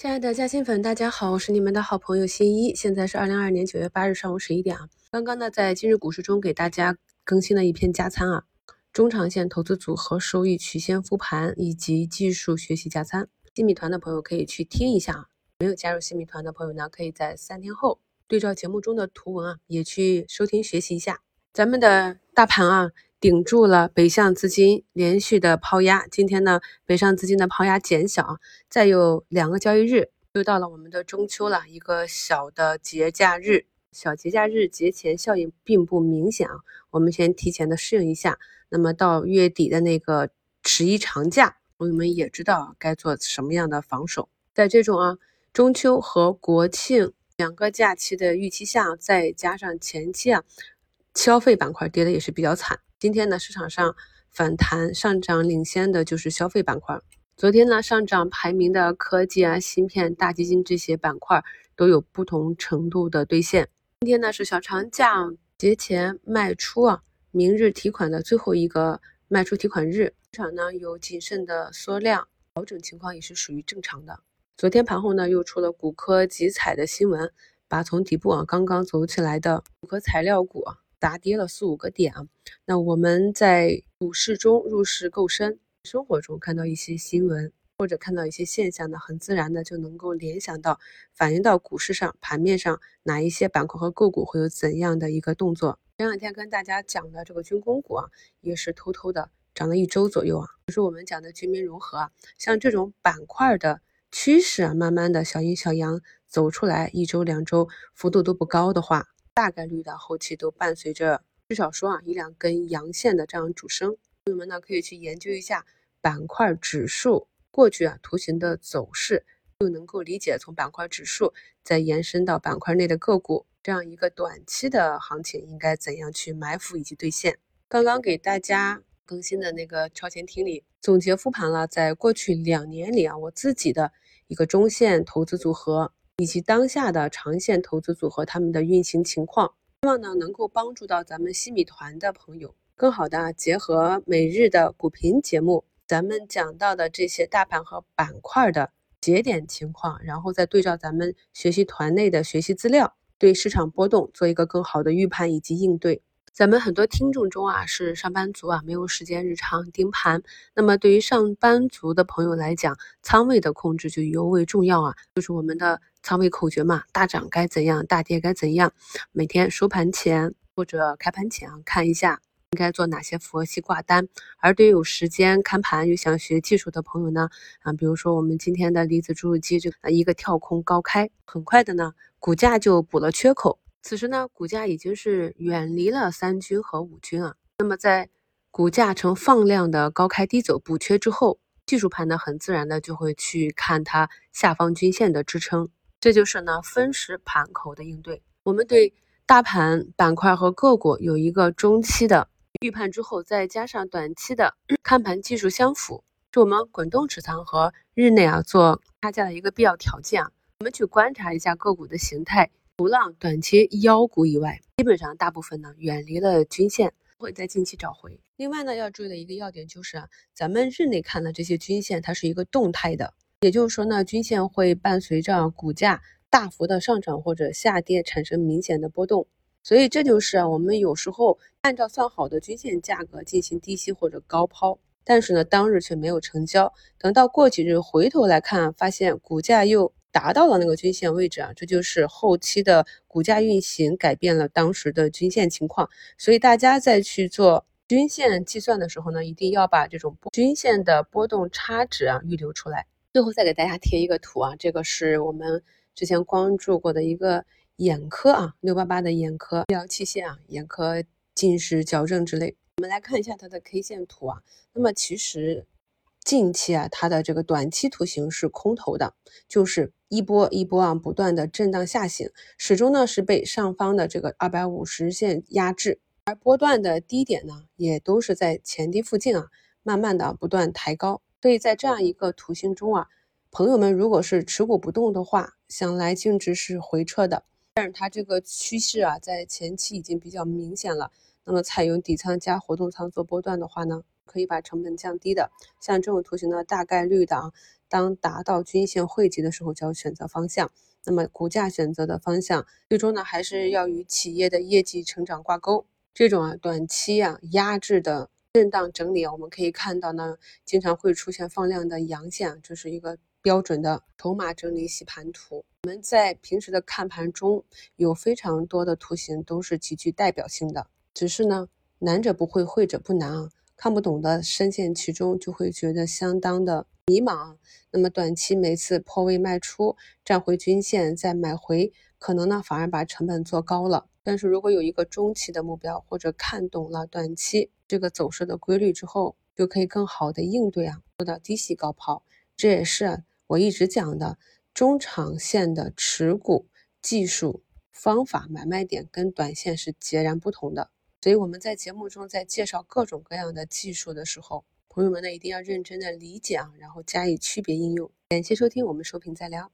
亲爱的嘉兴粉，大家好，我是你们的好朋友新一。现在是二零二二年九月八日上午十一点啊。刚刚呢，在今日股市中给大家更新了一篇加餐啊，中长线投资组合收益曲线复盘以及技术学习加餐。新米团的朋友可以去听一下啊，没有加入新米团的朋友呢，可以在三天后对照节目中的图文啊，也去收听学习一下。咱们的大盘啊。顶住了北向资金连续的抛压，今天呢，北上资金的抛压减小，再有两个交易日，又到了我们的中秋了，一个小的节假日，小节假日节前效应并不明显啊，我们先提前的适应一下。那么到月底的那个十一长假，朋友们也知道该做什么样的防守。在这种啊中秋和国庆两个假期的预期下，再加上前期啊消费板块跌的也是比较惨。今天呢，市场上反弹上涨领先的就是消费板块。昨天呢，上涨排名的科技啊、芯片、大基金这些板块都有不同程度的兑现。今天呢是小长假节前卖出啊，明日提款的最后一个卖出提款日，市场呢有谨慎的缩量调整情况也是属于正常的。昨天盘后呢又出了骨科集采的新闻，把从底部啊刚刚走起来的骨科材料股啊。砸跌了四五个点啊，那我们在股市中入市够深，生活中看到一些新闻或者看到一些现象呢，很自然的就能够联想到反映到股市上盘面上哪一些板块和个股会有怎样的一个动作。前两天跟大家讲的这个军工股啊，也是偷偷的涨了一周左右啊，就是我们讲的军民融合啊，像这种板块的趋势啊，慢慢的小阴小阳走出来，一周两周幅度都不高的话。大概率的后期都伴随着至少说啊一两根阳线的这样主升，朋友们呢可以去研究一下板块指数过去啊图形的走势，就能够理解从板块指数再延伸到板块内的个股这样一个短期的行情应该怎样去埋伏以及兑现。刚刚给大家更新的那个超前听里总结复盘了，在过去两年里啊我自己的一个中线投资组合。以及当下的长线投资组合，他们的运行情况，希望呢能够帮助到咱们西米团的朋友，更好的结合每日的股评节目，咱们讲到的这些大盘和板块的节点情况，然后再对照咱们学习团内的学习资料，对市场波动做一个更好的预判以及应对。咱们很多听众中啊是上班族啊，没有时间日常盯盘。那么对于上班族的朋友来讲，仓位的控制就尤为重要啊。就是我们的仓位口诀嘛，大涨该怎样，大跌该怎样。每天收盘前或者开盘前，看一下应该做哪些符合期挂单。而对于有时间看盘又想学技术的朋友呢，啊，比如说我们今天的离子注入机，这一个跳空高开，很快的呢，股价就补了缺口。此时呢，股价已经是远离了三均和五均啊。那么在股价呈放量的高开低走补缺之后，技术盘呢很自然的就会去看它下方均线的支撑，这就是呢分时盘口的应对。我们对大盘板块和个股有一个中期的预判之后，再加上短期的 看盘技术相符，是我们滚动持仓和日内啊做差价的一个必要条件啊。我们去观察一下个股的形态。除了短期妖股以外，基本上大部分呢远离了均线，会在近期找回。另外呢，要注意的一个要点就是，咱们日内看的这些均线，它是一个动态的，也就是说呢，均线会伴随着股价大幅的上涨或者下跌产生明显的波动。所以这就是啊我们有时候按照算好的均线价格进行低吸或者高抛，但是呢当日却没有成交，等到过几日回头来看，发现股价又。达到了那个均线位置啊，这就是后期的股价运行改变了当时的均线情况，所以大家在去做均线计算的时候呢，一定要把这种均线的波动差值啊预留出来。最后再给大家贴一个图啊，这个是我们之前关注过的一个眼科啊，六八八的眼科医疗器械啊，眼科近视矫正之类。我们来看一下它的 K 线图啊，那么其实。近期啊，它的这个短期图形是空头的，就是一波一波啊，不断的震荡下行，始终呢是被上方的这个二百五十线压制，而波段的低点呢也都是在前低附近啊，慢慢的不断抬高。所以在这样一个图形中啊，朋友们如果是持股不动的话，想来净值是回撤的，但是它这个趋势啊，在前期已经比较明显了。那么采用底仓加活动仓做波段的话呢？可以把成本降低的，像这种图形呢，大概率的啊，当达到均线汇集的时候，就要选择方向。那么股价选择的方向，最终呢还是要与企业的业绩成长挂钩。这种啊短期啊压制的震荡整理啊，我们可以看到呢，经常会出现放量的阳线，这是一个标准的筹码整理洗盘图。我们在平时的看盘中有非常多的图形都是极具代表性的，只是呢难者不会，会者不难啊。看不懂的深陷其中，就会觉得相当的迷茫。那么短期每次破位卖出，站回均线再买回，可能呢反而把成本做高了。但是如果有一个中期的目标，或者看懂了短期这个走势的规律之后，就可以更好的应对啊，做到低吸高抛。这也是我一直讲的中长线的持股技术方法，买卖点跟短线是截然不同的。所以我们在节目中在介绍各种各样的技术的时候，朋友们呢一定要认真的理解啊，然后加以区别应用。感谢收听，我们收评再聊。